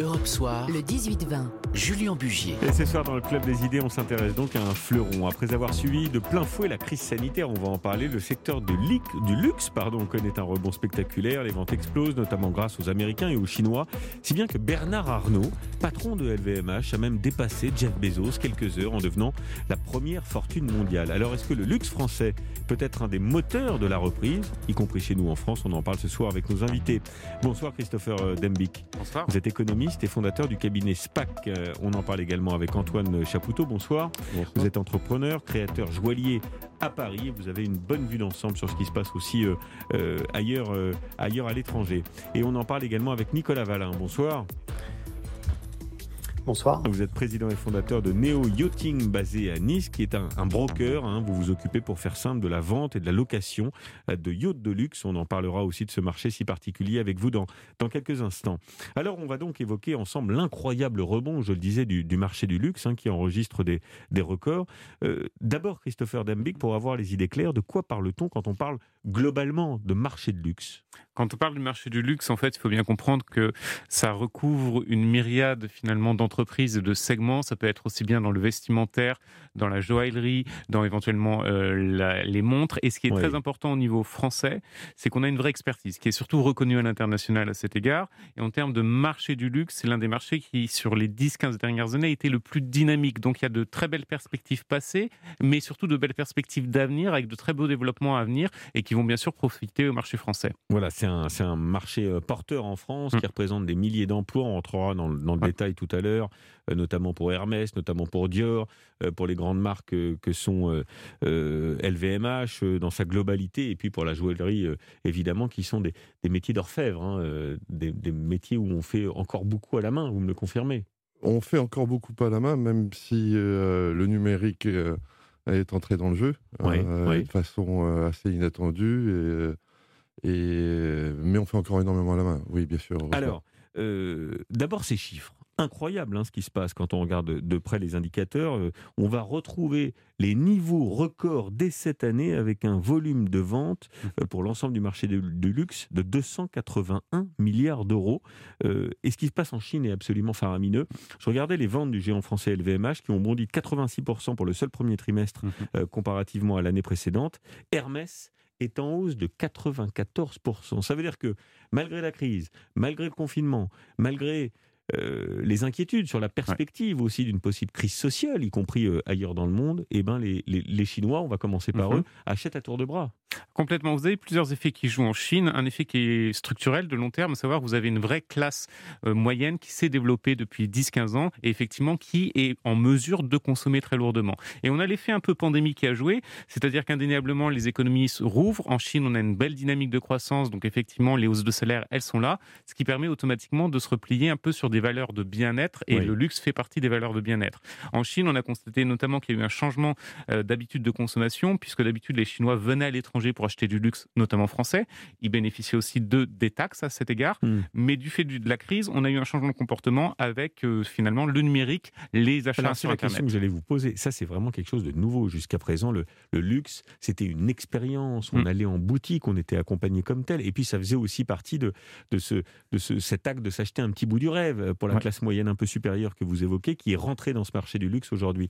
Europe Soir, le 18-20. Julien Bugier. Et ce soir, dans le Club des idées, on s'intéresse donc à un fleuron. Après avoir suivi de plein fouet la crise sanitaire, on va en parler. Le secteur du luxe pardon, connaît un rebond spectaculaire. Les ventes explosent, notamment grâce aux Américains et aux Chinois. Si bien que Bernard Arnault, patron de LVMH, a même dépassé Jeff Bezos quelques heures en devenant la première fortune mondiale. Alors, est-ce que le luxe français peut être un des moteurs de la reprise, y compris chez nous en France On en parle ce soir avec nos invités. Bonsoir Christopher euh, Dembic. Bonsoir. Vous êtes économiste et fondateur du cabinet SPAC. Euh, on en parle également avec Antoine Chapoutot. Bonsoir. Vous êtes entrepreneur, créateur joaillier à Paris. Vous avez une bonne vue d'ensemble sur ce qui se passe aussi euh, ailleurs, ailleurs à l'étranger. Et on en parle également avec Nicolas Valin. Bonsoir. Bonsoir. Vous êtes président et fondateur de Neo Yachting basé à Nice, qui est un, broker. Hein. Vous vous occupez pour faire simple de la vente et de la location euh, de yachts de luxe. On en parlera aussi de ce marché si particulier avec vous dans, quelques instants. Alors on va donc évoquer ensemble l'incroyable rebond, je le disais, du, marché du luxe hein, qui enregistre des, des records. Euh, d'abord Christopher Dembick, pour avoir les idées claires, de quoi parle-t-on quand on parle globalement de marché de luxe? Quand on parle du marché du luxe, en fait, il faut bien comprendre que ça recouvre une myriade finalement d'entreprises et de segments. Ça peut être aussi bien dans le vestimentaire, dans la joaillerie, dans éventuellement euh, les montres. Et ce qui est très important au niveau français, c'est qu'on a une vraie expertise qui est surtout reconnue à l'international à cet égard. Et en termes de marché du luxe, c'est l'un des marchés qui, sur les 10-15 dernières années, a été le plus dynamique. Donc il y a de très belles perspectives passées, mais surtout de belles perspectives d'avenir avec de très beaux développements à venir et qui vont bien sûr profiter au marché français. Voilà, c'est un, marché euh, porteur en France qui mm. représente des milliers d'emplois. On rentrera dans, le détail tout à l'heure, euh, notamment pour Hermès, notamment pour Dior, euh, pour les grandes marques que sont LVMH dans sa globalité, et puis pour la joaillerie, évidemment, qui sont des, métiers d'orfèvre, hein, des, des métiers où on fait encore beaucoup à la main, vous me le confirmez? On fait encore beaucoup à la main, même si le numérique est entré dans le jeu de façon assez inattendue. Et, et, mais on fait encore énormément à la main, oui, bien sûr. Alors, euh, d'abord ces chiffres. Incroyable hein, ce qui se passe quand on regarde de près les indicateurs. Euh, on va retrouver les niveaux records dès cette année avec un volume de vente mmh. euh, pour l'ensemble du marché du luxe de 281 milliards d'euros. et ce qui se passe en Chine est absolument faramineux. Je regardais les ventes du géant français LVMH qui ont bondi de 86% pour le seul premier trimestre mmh. comparativement à l'année précédente. Hermès est en hausse de 94%. Ça veut dire que malgré la crise, malgré le confinement, malgré euh, les inquiétudes sur la perspective aussi d'une possible crise sociale, y compris euh, ailleurs dans le monde, eh ben les, les, Chinois, on va commencer par mhm. eux, achètent à tour de bras. Complètement. Vous avez plusieurs effets qui jouent en Chine. Un effet qui est structurel de long terme, à savoir vous avez une vraie classe euh, moyenne qui s'est développée depuis 10-15 ans et effectivement qui est en mesure de consommer très lourdement. Et on a l'effet un peu pandémie qui a joué, c'est-à-dire qu'indéniablement les économies rouvrent. En Chine, on a une belle dynamique de croissance, donc effectivement les hausses de salaire, elles sont là, ce qui permet automatiquement de se replier un peu sur des valeurs de bien-être et le luxe fait partie des valeurs de bien-être. En Chine, on a constaté notamment qu'il y a eu un changement euh, d'habitude de consommation puisque d'habitude les Chinois venaient à l'étranger pour acheter du luxe, notamment français. Ils bénéficiaient aussi de des taxes à cet égard. Hmm. Mais du fait de la crise, on a eu un changement de comportement avec euh, finalement le numérique, les achats sur la Internet. question que j'allais vous poser, ça c'est vraiment quelque chose de nouveau. Jusqu'à présent, le, le luxe, c'était une expérience. On hmm. allait en boutique, on était accompagné comme tel. Et puis ça faisait aussi partie de, de, ce, de ce, cet acte de s'acheter un petit bout du rêve euh, pour la classe moyenne un peu supérieure que vous évoquez, qui est rentrée dans ce marché du luxe aujourd'hui.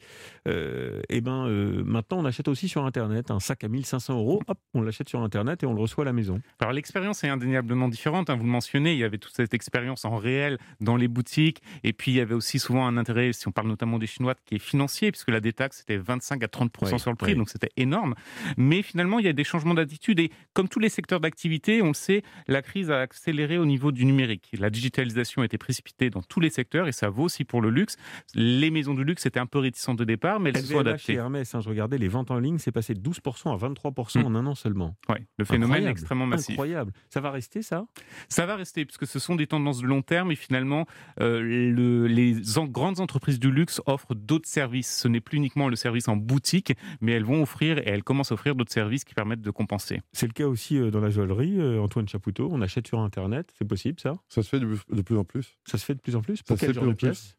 Euh, et eh ben maintenant, on achète aussi sur Internet un sac à 1500 euros. Hop, on l'achète sur Internet et on le reçoit à la maison. Alors l'expérience est indéniablement différente. Hein, vous le mentionnez, il y avait toute cette expérience en réel dans les boutiques. Et puis il y avait aussi souvent un intérêt, si on parle notamment des Chinois, qui est financier, puisque la détaxe c'était 25 à 30% sur le prix, donc c'était énorme. Mais finalement, il y a des changements d'attitude. Et comme tous les secteurs d'activité, on le sait, la crise a accéléré au niveau du numérique. La digitalisation a été précipitée dans tous les secteurs et ça vaut aussi pour le luxe. Les maisons du luxe étaient un peu réticentes de départ, mais elles se sont adaptées. Hermès, hein, je regardais les ventes en ligne, c'est passé de 12% à 23% mmh. en un an seulement. Ouais, le phénomène est extrêmement massif. Incroyable. Ça va rester, ça? Ça va rester, puisque ce sont des tendances de long terme et finalement, euh, le, les grandes entreprises du luxe offrent d'autres services. Ce n'est plus uniquement le service en boutique, mais elles vont offrir et elles commencent à offrir d'autres services qui permettent de compenser. C'est le cas aussi euh, dans la joaillerie, euh, Antoine Chapoutot. On achète sur Internet, c'est possible ça? Ça se fait de, plus en plus. Ça se fait de plus en plus? Pour quel genre de pièces?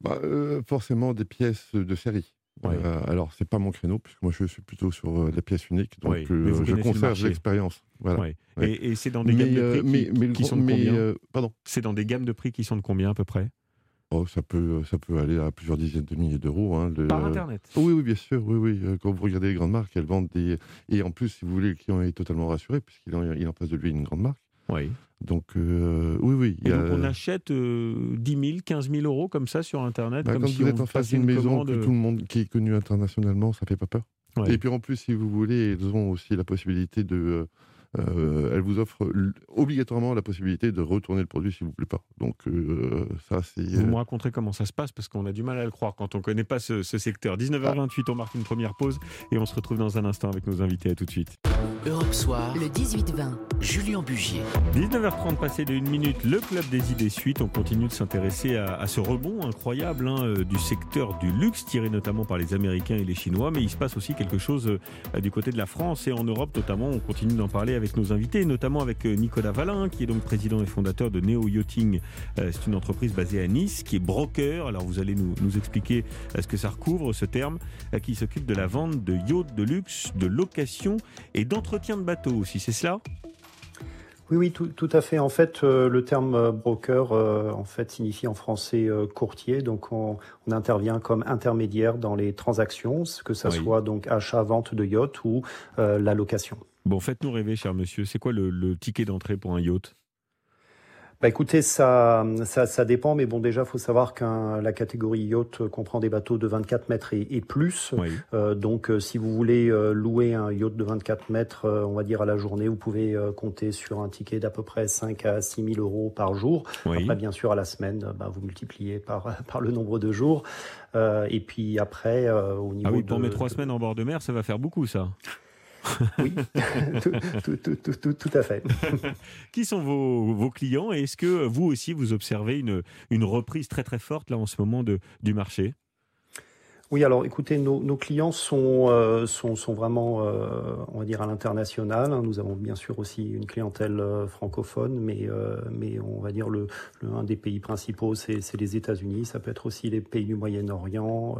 bah, Forcément des pièces de série. Euh, alors, c'est pas mon créneau, puisque moi, je suis plutôt sur euh, la pièce unique, donc je conserve l'expérience. Voilà. Et, c'est dans des gammes de prix qui, sont de combien Pardon C'est dans des gammes de prix qui sont de combien à peu près? Oh, ça, peut, ça peut aller à plusieurs dizaines de milliers d'euros. Hein, Par Internet Oui, oui, bien sûr. Oui, oui. Quand vous regardez les grandes marques, elles vendent des. Et en plus, si vous voulez, le client est totalement rassuré, puisqu'il en, il en face de lui une grande marque. Oui. Donc, euh, oui, oui. Et donc, on achète 10 000, 15 000 euros comme ça sur Internet bah, comme Quand si vous êtes en face d'une maison que tout le monde qui est connu internationalement, ça fait pas peur. Et puis en plus, si vous voulez, ils ont aussi la possibilité de euh, euh, elle vous offre obligatoirement la possibilité de retourner le produit s'il vous plaît pas. Donc euh, ça c'est. Vous me raconterez comment ça se passe parce qu'on a du mal à le croire quand on ne connaît pas ce, secteur. 19h28, on marque une première pause et on se retrouve dans un instant avec nos invités. À tout de suite. Europe Soir, le 18-20, Julien Bugier. 19h30 passé de une minute, le club des idées suite. On continue de s'intéresser à, ce rebond incroyable hein, euh, du secteur du luxe, tiré notamment par les Américains et les Chinois. Mais il se passe aussi quelque chose du côté de la France et en Europe notamment. On continue d'en parler avec nos invités, notamment avec euh, Nicolas Valin, qui est donc président et fondateur de Neo Yachting. Euh, c'est une entreprise basée à Nice, qui est broker. Alors vous allez nous, nous expliquer euh, ce que ça recouvre, ce terme, qui s'occupe de la vente de yachts de luxe, de location et d'entretien de bateaux aussi. C'est cela? Oui, oui, tout, à fait. En fait, euh, le terme euh, broker euh, en fait signifie en français courtier. Donc, on, intervient comme intermédiaire dans les transactions, que ce soit donc achat-vente de yacht ou la location. Bon, faites-nous rêver, cher monsieur. C'est quoi le ticket d'entrée pour un yacht? Bah écoutez, ça, ça, ça, dépend, mais bon, déjà, faut savoir que la catégorie yacht comprend des bateaux de 24 mètres et, plus. Euh, donc, euh, si vous voulez euh, louer un yacht de 24 mètres, on va dire à la journée, vous pouvez compter sur un ticket d'à peu près 5 à 6 000 euros par jour. Après, bien sûr, à la semaine, bah, vous multipliez par, par le nombre de jours. et puis après, au niveau ah oui, pour mes trois semaines en bord de mer, ça va faire beaucoup, ça. Oui, tout, à fait. Qui sont vos, clients et est-ce que vous aussi vous observez une, reprise très très forte là en ce moment du marché? Oui, alors écoutez, nos, clients sont, euh, sont, sont, vraiment, euh, on va dire, à l'international. Hein. Nous avons bien sûr aussi une clientèle euh, francophone, mais, mais on va dire le, un des pays principaux, c'est les États-Unis. Ça peut être aussi les pays du Moyen-Orient,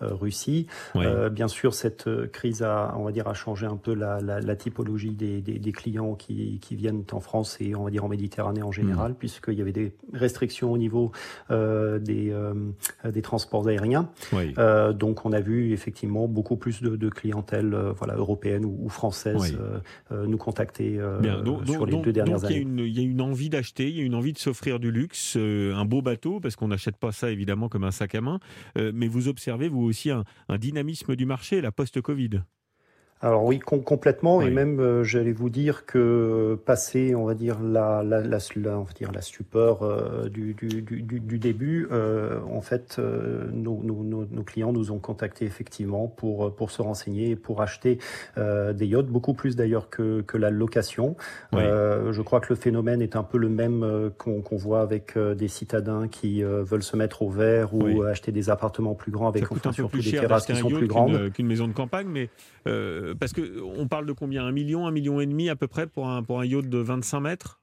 Russie. bien sûr, cette crise a, on va dire, a changé un peu la, la, typologie des, des, clients qui, qui, viennent en France et on va dire en Méditerranée en général, mmh. puisqu'il y avait des restrictions au niveau des, des transports aériens. Oui. Euh, donc on a vu effectivement beaucoup plus de, clientèle euh, voilà, européenne ou, française euh, nous contacter sur les deux dernières années. Il y, a une envie d'acheter, il y a une envie de s'offrir du luxe, un beau bateau, parce qu'on n'achète pas ça évidemment comme un sac à main, mais vous observez vous aussi un dynamisme du marché, la post-Covid alors oui, complètement, et même euh, j'allais vous dire que passer, on va dire la, la, la, on va dire la stupeur euh, du, du, du, du, début, euh, en fait, nos, nos, nos, clients nous ont contactés effectivement pour pour se renseigner et pour acheter des yachts, beaucoup plus d'ailleurs que, que la location. je crois que le phénomène est un peu le même qu'on voit avec des citadins qui veulent se mettre au vert ou acheter des appartements plus grands avec enfin, surtout des terrasses qui sont plus grandes. qu'une maison de campagne, mais euh, parce qu'on parle de combien? Un million, un million et demi à peu près pour un, pour un yacht de 25 mètres?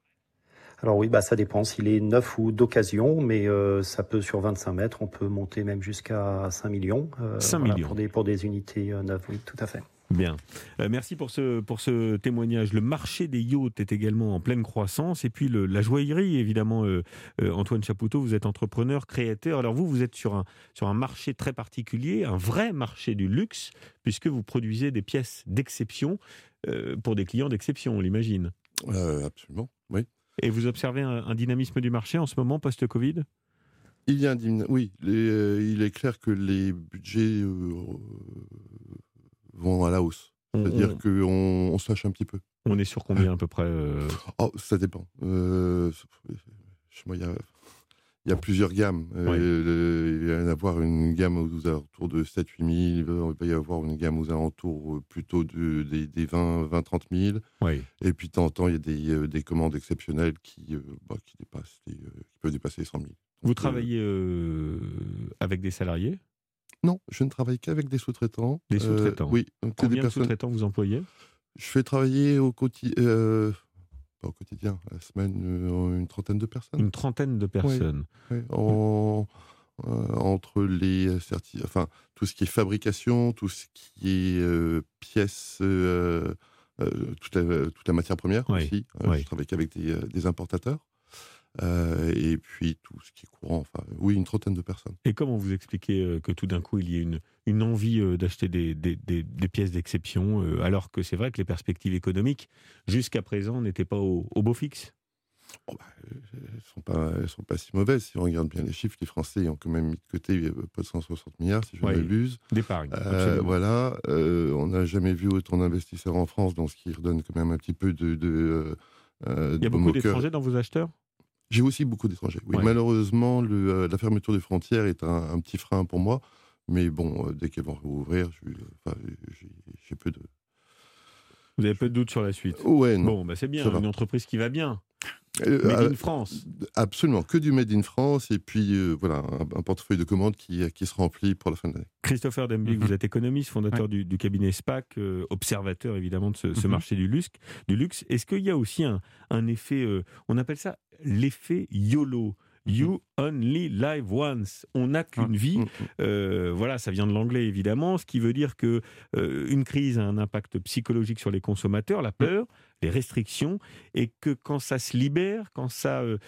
Alors oui, bah ça dépend s'il est neuf ou d'occasion, mais euh, ça peut sur 25 mètres, on peut monter même jusqu'à 5 millions. 5 euh, millions. Pour des, pour des unités neuves, oui, tout à fait. Bien. Euh, merci pour ce, pour ce témoignage. Le marché des yachts est également en pleine croissance. Et puis la joaillerie, évidemment, euh, euh, Antoine Chapoutot, vous êtes entrepreneur, créateur. Alors vous, vous êtes sur un, sur un marché très particulier, un vrai marché du luxe, puisque vous produisez des pièces d'exception pour des clients d'exception, on l'imagine. absolument, oui. Et vous observez un, dynamisme du marché en ce moment, post-Covid? Il y a un oui, il est clair que les budgets vont à la hausse. C'est-à-dire qu'on on sache un petit peu. On est sur combien à peu près euh oh, Ça dépend. Euh, il y a, y a, plusieurs gammes. Euh, il va y en avoir une gamme aux alentours de 7-8 000. Il va y avoir une gamme aux alentours plutôt de, des, 20-30 000. Oui. Et puis, de temps en temps, il y a des, des commandes exceptionnelles qui, bah, qui, dépassent qui peuvent dépasser les 100 000. Vous travaillez avec des salariés? Non, je ne travaille qu'avec des sous-traitants. Des euh, sous-traitants Oui. Combien de sous-traitants vous employez? Je fais travailler au quotidien. Euh, au quotidien, la semaine, euh, une trentaine de personnes. Une trentaine de personnes. En, entre les certificats, enfin tout ce qui est fabrication, tout ce qui est pièces, toute la, toute, la, matière première aussi. Je travaille avec des, des importateurs. Euh, et puis tout ce qui est courant, enfin, oui, une trentaine de personnes. Et comment vous expliquez euh, que tout d'un coup il y ait une, une envie euh, d'acheter des, des, des, pièces d'exception, alors que c'est vrai que les perspectives économiques, jusqu'à présent, n'étaient pas au, beau fixe? Oh, bah, Elles ne sont, pas, elles sont pas si mauvaises. Si on regarde bien les chiffres, les Français ont quand même mis de côté pas de 160 milliards, si je ne m'abuse. D'épargne. voilà. on n'a jamais vu autant d'investisseurs en France, donc ce qui redonne quand même un petit peu de. de il y a beaucoup d'étrangers dans vos acheteurs? J'ai aussi beaucoup d'étrangers. Oui, malheureusement, le, euh, la fermeture des frontières est un, petit frein pour moi. Mais bon, euh, dès qu'elles vont rouvrir, j'ai peu de. Vous avez peu de doutes sur la suite? Ouais, Bon, bah c'est bien, une entreprise qui va bien. Euh, made in France. Absolument, que du Made in France et puis voilà un, portefeuille de commandes qui, qui se remplit pour la fin de l'année. Christopher Dembic, mhm. vous êtes économiste, fondateur du, cabinet SPAC, observateur évidemment de ce, mhm. marché du luxe. Du luxe. Est-ce qu'il y a aussi un, un effet, on appelle ça l'effet YOLO. You only live once. On n'a qu'une ah, vie. Mm, mm. Euh, voilà, ça vient de l'anglais évidemment, ce qui veut dire que euh, une crise a un impact psychologique sur les consommateurs, la peur, les restrictions, et que quand ça se libère, quand ça, euh,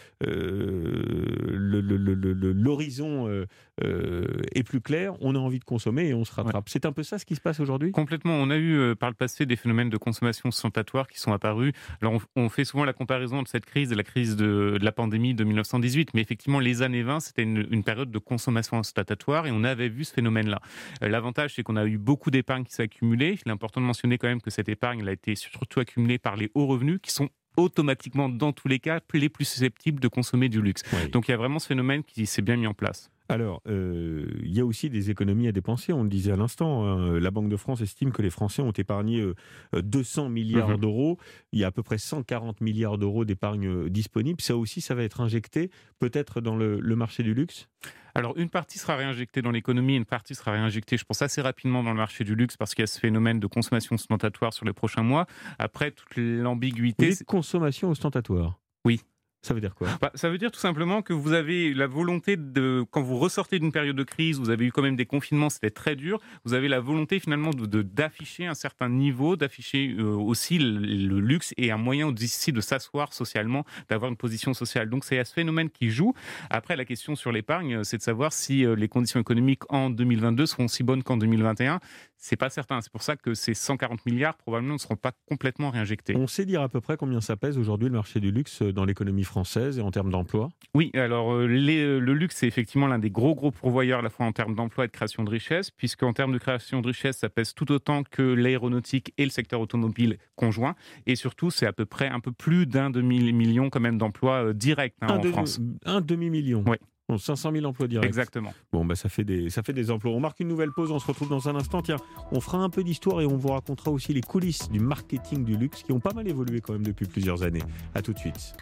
l'horizon est plus clair, on a envie de consommer et on se rattrape. C'est un peu ça ce qui se passe aujourd'hui? Complètement. On a eu par le passé des phénomènes de consommation ostentatoire qui sont apparus. Alors on, fait souvent la comparaison de cette crise et la crise de, de la pandémie de 1918, mais effectivement les années 20, c'était une, période de consommation ostentatoire et on avait vu ce phénomène-là. Euh, l'avantage, c'est qu'on a eu beaucoup d'épargne qui s'est accumulée. Il est important de mentionner quand même que cette épargne elle a été surtout accumulée par les hauts revenus qui sont automatiquement, dans tous les cas, les plus susceptibles de consommer du luxe. Donc il y a vraiment ce phénomène qui s'est bien mis en place. Alors, euh, il y a aussi des économies à dépenser. On le disait à l'instant. Hein. La Banque de France estime que les Français ont épargné 200 euh, milliards mhm. d'euros. Il y a à peu près 140 milliards d'euros d'épargne euh, disponible. Ça aussi, ça va être injecté peut-être dans le, marché du luxe? Alors, une partie sera réinjectée dans l'économie, une partie sera réinjectée, je pense, assez rapidement dans le marché du luxe parce qu'il y a ce phénomène de consommation ostentatoire sur les prochains mois. Après, toute l'ambiguïté. Consommation ostentatoire Oui. Ça veut dire quoi? Bah, Ça veut dire tout simplement que vous avez la volonté de, quand vous ressortez d'une période de crise, vous avez eu quand même des confinements, c'était très dur, vous avez la volonté finalement d'afficher un certain niveau, d'afficher euh, aussi le, luxe et un moyen aussi de s'asseoir socialement, d'avoir une position sociale. Donc c'est à ce phénomène qui joue. Après, la question sur l'épargne, c'est de savoir si euh, les conditions économiques en 2022 seront aussi bonnes qu'en 2021. C'est pas certain. C'est pour ça que ces 140 milliards probablement ne seront pas complètement réinjectés. On sait dire à peu près combien ça pèse aujourd'hui le marché du luxe dans l'économie française et en termes d'emploi Oui, alors euh, euh, le luxe c'est effectivement l'un des gros gros pourvoyeurs à la fois en termes d'emploi et de création de richesse, puisque en termes de création de richesse ça pèse tout autant que l'aéronautique et le secteur automobile conjoint, et surtout c'est à peu près un peu plus d'un demi million quand même d'emplois euh, directs hein, en France. Un demi million. Oui. 500 000 emplois directs. Exactement. Bon, bah, ça, fait des, ça fait des emplois. On marque une nouvelle pause, on se retrouve dans un instant. Tiens, on fera un peu d'histoire et on vous racontera aussi les coulisses du marketing du luxe qui ont pas mal évolué quand même depuis plusieurs années. A tout de suite.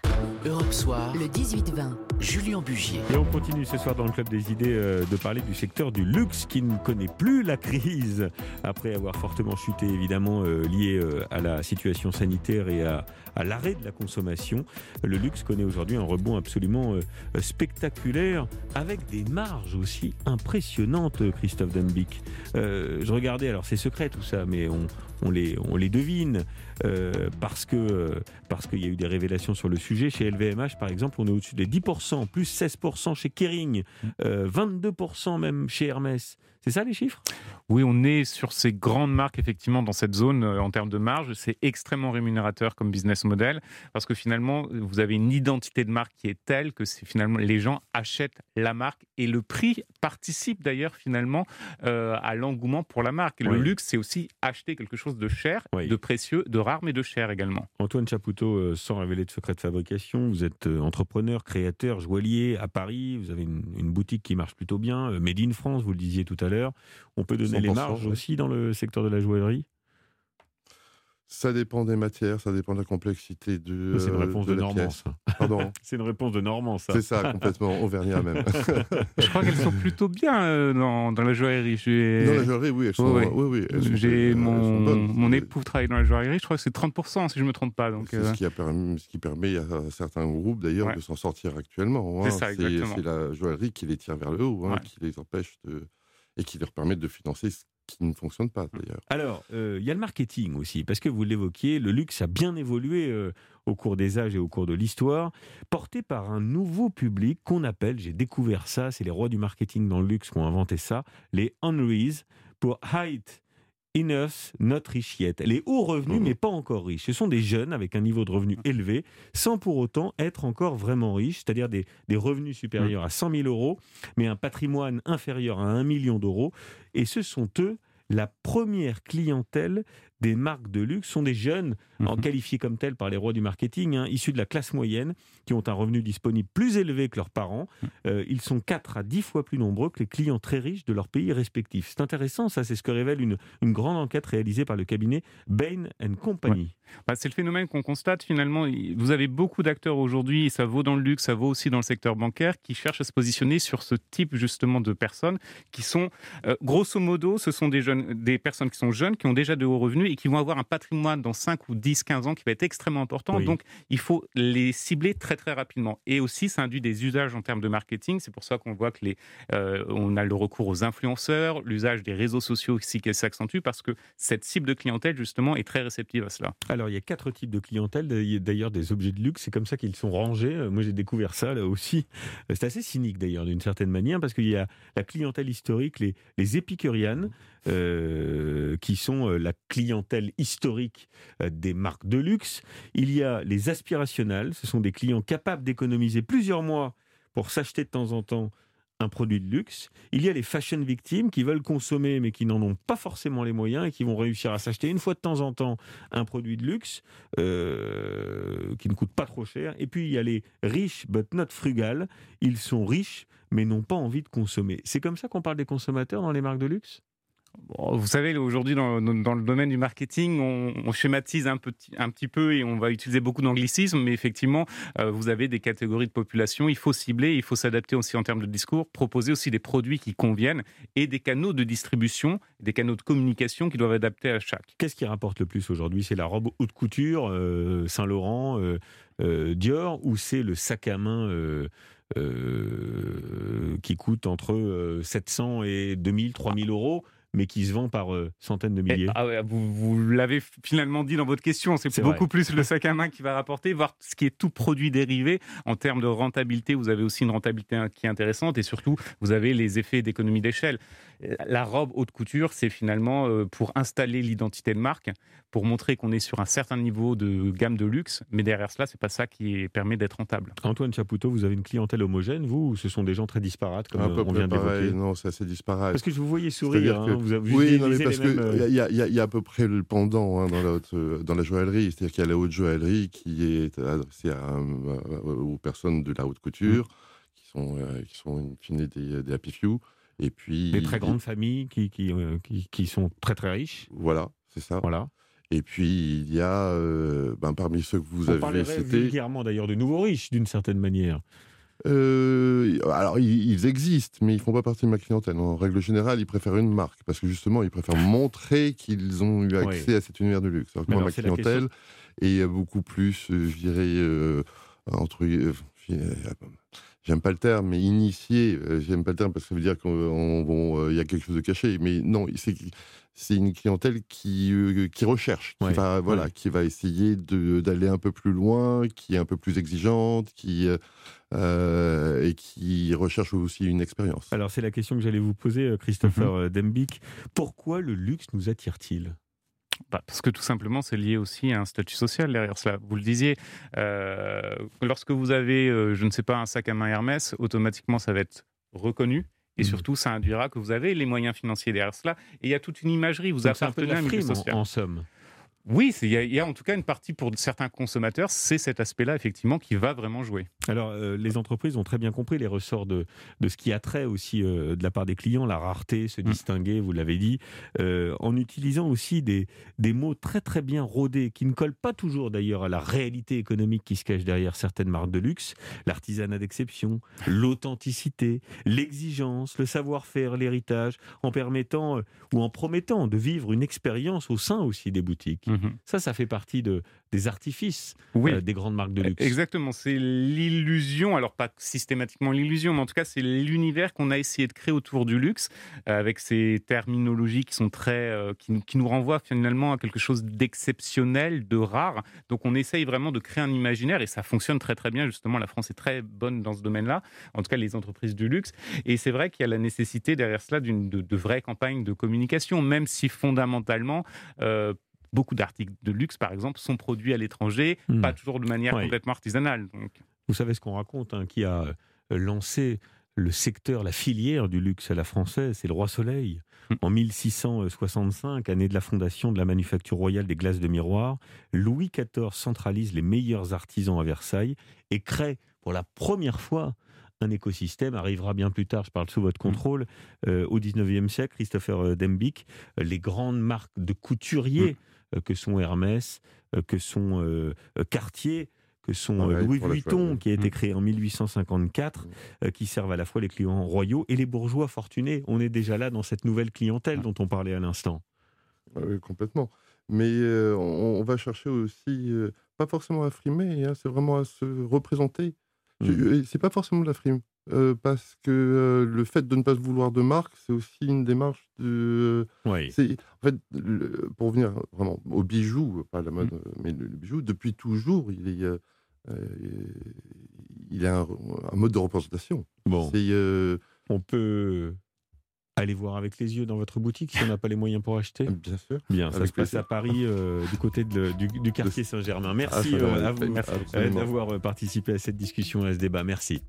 Europe Soir, le 18-20, Julien Bugier. Et on continue ce soir dans le Club des Idées euh, de parler du secteur du luxe qui ne connaît plus la crise après avoir fortement chuté évidemment euh, lié euh, à la situation sanitaire et à, à l'arrêt de la consommation. Le luxe connaît aujourd'hui un rebond absolument spectaculaire avec des marges aussi impressionnantes, Christophe Dembic. je regardais, alors c'est secret tout ça, mais on, on les, on les devine euh, parce que parce qu'il y a eu des révélations sur le sujet. Chez LVMH, par exemple, on est au-dessus des 10%, plus 16% chez Kering, 22% euh, même chez Hermès. C'est ça les chiffres? Oui, on est sur ces grandes marques effectivement dans cette zone euh, en termes de marge. C'est extrêmement rémunérateur comme business model parce que finalement vous avez une identité de marque qui est telle que finalement les gens achètent la marque et le prix participe d'ailleurs finalement à l'engouement pour la marque. Le luxe, c'est aussi acheter quelque chose de cher, de précieux, de rare, mais de cher également. Antoine Chapoutot, euh, sans révéler de secret de fabrication, vous êtes euh, entrepreneur, créateur, joaillier à Paris. Vous avez une, boutique qui marche plutôt bien, euh, Made in France, vous le disiez tout à l'heure. On peut donner les marges aussi dans le secteur de la joaillerie Ça dépend des matières, ça dépend de la complexité de. C'est une réponse de, Normand, Pardon. C'est une réponse de Normand, ça. C'est ça, complètement auvergnat même. je crois qu'elles sont plutôt bien euh, dans, dans, la joaillerie. Dans la joaillerie, oui, elles sont. Oui, oui. J'ai mon, mon époux travaille dans la joaillerie. Je crois que c'est 30% si je ne me trompe pas. Donc. C'est ce, qui a permis, ce qui permet à certains groupes d'ailleurs de s'en sortir actuellement. Hein. C'est ça, exactement. C'est la joaillerie qui les tire vers le haut, hein, qui les empêche de et qui leur permet de financer ce qui ne fonctionne pas d'ailleurs. Alors, euh, il y a le marketing aussi, parce que vous l'évoquiez, le luxe a bien évolué euh, au cours des âges et au cours de l'histoire, porté par un nouveau public qu'on appelle, j'ai découvert ça, c'est les rois du marketing dans le luxe qui ont inventé ça, les Henrys, pour height enough, not rich yet. Les hauts revenus, mmh. mais pas encore riches. Ce sont des jeunes avec un niveau de revenu élevé, sans pour autant être encore vraiment riches, c'est-à-dire des, des, revenus supérieurs à 100 000 euros, mais un patrimoine inférieur à 1 million d'euros. Et ce sont eux la première clientèle des marques de luxe sont des jeunes, en mhm. qualifiés comme tels par les rois du marketing, hein, issus de la classe moyenne, qui ont un revenu disponible plus élevé que leurs parents. Mhm. Euh, ils sont 4 à 10 fois plus nombreux que les clients très riches de leur pays respectifs. C'est intéressant, ça, c'est ce que révèle une, une, grande enquête réalisée par le cabinet Bain Company. Bah, c'est le phénomène qu'on constate finalement. Vous avez beaucoup d'acteurs aujourd'hui, et ça vaut dans le luxe, ça vaut aussi dans le secteur bancaire, qui cherchent à se positionner sur ce type justement de personnes qui sont, euh, grosso modo, ce sont des, jeunes, des personnes qui sont jeunes, qui ont déjà de hauts revenus et qui vont avoir un patrimoine dans 5 ou 10, 15 ans qui va être extrêmement important. Donc, il faut les cibler très, très rapidement. Et aussi, ça induit des usages en termes de marketing. C'est pour ça qu'on voit que les, euh, on a le recours aux influenceurs, l'usage des réseaux sociaux aussi qui s'accentue parce que cette cible de clientèle, justement, est très réceptive à cela. Alors, il y a quatre types de clientèle, d'ailleurs, des objets de luxe. C'est comme ça qu'ils sont rangés. Euh, moi, j'ai découvert ça là aussi. Euh, c'est assez cynique, d'ailleurs, d'une certaine manière, parce qu'il y a la clientèle historique, les, les épicurianes, euh, qui sont euh, la clientèle historique euh, des marques de luxe. Il y a les aspirationnels, ce sont des clients capables d'économiser plusieurs mois pour s'acheter de temps en temps un produit de luxe. Il y a les fashion victimes qui veulent consommer mais qui n'en ont pas forcément les moyens et qui vont réussir à s'acheter une fois de temps en temps un produit de luxe qui ne coûte pas trop cher. Et puis il y a les riches but not frugal. Ils sont riches mais n'ont pas envie de consommer. C'est comme ça qu'on parle des consommateurs dans les marques de luxe? Vous savez, aujourd'hui, dans, le domaine du marketing, on, schématise un, petit, peu et on va utiliser beaucoup d'anglicismes, mais effectivement, euh, vous avez des catégories de population, il faut cibler, il faut s'adapter aussi en termes de discours, proposer aussi des produits qui conviennent et des canaux de distribution, des canaux de communication qui doivent adapter à chaque. Qu'est-ce qui rapporte le plus aujourd'hui? C'est la robe haute couture, euh, Saint-Laurent, euh, Dior, ou c'est le sac à main qui coûte entre 700 et 2000, 3000 euros? Mais qui se vend par euh, centaines de milliers. Ah vous, l'avez finalement dit dans votre question, c'est beaucoup plus le sac à main qui va rapporter, voir ce qui est tout produit dérivé. En termes de rentabilité, vous avez aussi une rentabilité qui est intéressante et surtout, vous avez les effets d'économie d'échelle. La robe haute couture, c'est finalement euh, pour installer l'identité de marque, pour montrer qu'on est sur un certain niveau de gamme de luxe, mais derrière cela, c'est pas ça qui permet d'être rentable. Antoine Chapoutot, vous avez une clientèle homogène, vous, ou ce sont des gens très disparates, comme on vient d'évoquer Non, c'est assez disparate. Parce que je vous voyais sourire, hein, vous avez oui, non, mais parce qu'il euh, y, y, a à peu près le pendant hein, dans, la euh, dans la joaillerie, c'est-à-dire qu'il y a la haute joaillerie qui est adressée aux personnes de la haute couture, mmh. qui sont, qui sont in fine des, des happy few. Et puis, des très grandes familles qui, qui, euh, qui, qui, sont très très riches. Voilà, c'est ça. Voilà. Et puis il y a, euh, ben, parmi ceux que vous On avez cités, vulgairement d'ailleurs de nouveaux riches d'une certaine manière. Euh, alors ils, existent, mais ils font pas partie de ma clientèle. En règle générale, ils préfèrent une marque parce que justement, ils préfèrent montrer qu'ils ont eu accès à cet univers de luxe. Alors que moi, ma clientèle est beaucoup plus, je dirais, entre j'aime pas le terme, mais initié, euh, j'aime pas le terme parce que ça veut dire qu'il euh, y a quelque chose de caché. Mais non, c'est c'est une clientèle qui, euh, qui recherche, qui, va, voilà, qui va essayer d'aller un peu plus loin, qui est un peu plus exigeante, qui, et qui recherche aussi une expérience. Alors c'est la question que j'allais vous poser, Christopher mm Dembik. Pourquoi le luxe nous attire-t-il? Bah, parce que tout simplement, c'est lié aussi à un statut social derrière cela. Vous le disiez, euh, lorsque vous avez, euh, je ne sais pas, un sac à main Hermès, automatiquement, ça va être reconnu. Et mmh. surtout, ça induira que vous avez les moyens financiers derrière cela. Et il y a toute une imagerie. Vous appartenez à un milieu social. En, somme. Oui, il y, a en tout cas une partie pour certains consommateurs, c'est cet aspect-là effectivement qui va vraiment jouer. Alors, euh, les entreprises ont très bien compris les ressorts de, de ce qui a trait aussi euh, de la part des clients, la rareté, se mm. distinguer, vous l'avez dit, euh, en utilisant aussi des, des mots très très bien rodés, qui ne collent pas toujours d'ailleurs à la réalité économique qui se cache derrière certaines marques de luxe, l'artisanat d'exception, l'authenticité, l'exigence, le savoir-faire, l'héritage, en permettant ou en promettant de vivre une expérience au sein aussi des boutiques. Mm-hmm. Ça, ça fait partie de, des artifices des grandes marques de luxe. Exactement, c'est l'illusion, alors pas systématiquement l'illusion, mais en tout cas c'est l'univers qu'on a essayé de créer autour du luxe, euh, avec ces terminologies qui sont très, euh, qui, nous renvoient finalement à quelque chose d'exceptionnel, de rare. Donc on essaye vraiment de créer un imaginaire et ça fonctionne très très bien. Justement, la France est très bonne dans ce domaine-là, en tout cas les entreprises du luxe. Et c'est vrai qu'il y a la nécessité derrière cela d'une de, de vraies campagnes de communication, même si fondamentalement euh, beaucoup d'articles de luxe, par exemple, sont produits à l'étranger, hmm. pas toujours de manière complètement artisanale. Donc. Vous savez ce qu'on raconte, hein, qui a euh, lancé le secteur, la filière du luxe à la française, c'est le roi Soleil. Hmm. En 1665, année de la fondation de la manufacture royale des glaces de miroir, Louis XIV centralise les meilleurs artisans à Versailles et crée pour la première fois un écosystème arrivera bien plus tard, je parle sous votre hmm. contrôle, euh, au 19e siècle, Christopher euh, Dembick, les grandes marques de couturiers. Que sont Hermès, que sont Cartier, que sont euh, Louis Vuitton, qui a été mmh. créé en 1854, mmh. euh, qui servent à la fois les clients royaux et les bourgeois fortunés. On est déjà là dans cette nouvelle clientèle dont on parlait à l'instant. Oui, complètement. Mais euh, on, va chercher aussi, pas forcément à frimer, hein, c'est vraiment à se représenter. Mmh. C'est pas forcément de la frime. Parce que le fait de ne pas vouloir de marque, c'est aussi une démarche de. Oui. En fait, pour venir vraiment au bijou, pas la mode, mais le, bijou, depuis toujours, il est euh, il a un, mode de représentation. Bon. Euh, on peut aller voir avec les yeux dans votre boutique si on n'a pas les moyens pour acheter Bien sûr. Bien, ça se passe à Paris, euh, du côté du, quartier Saint-Germain. Merci à vous d'avoir participé à cette discussion, à ce débat. Merci.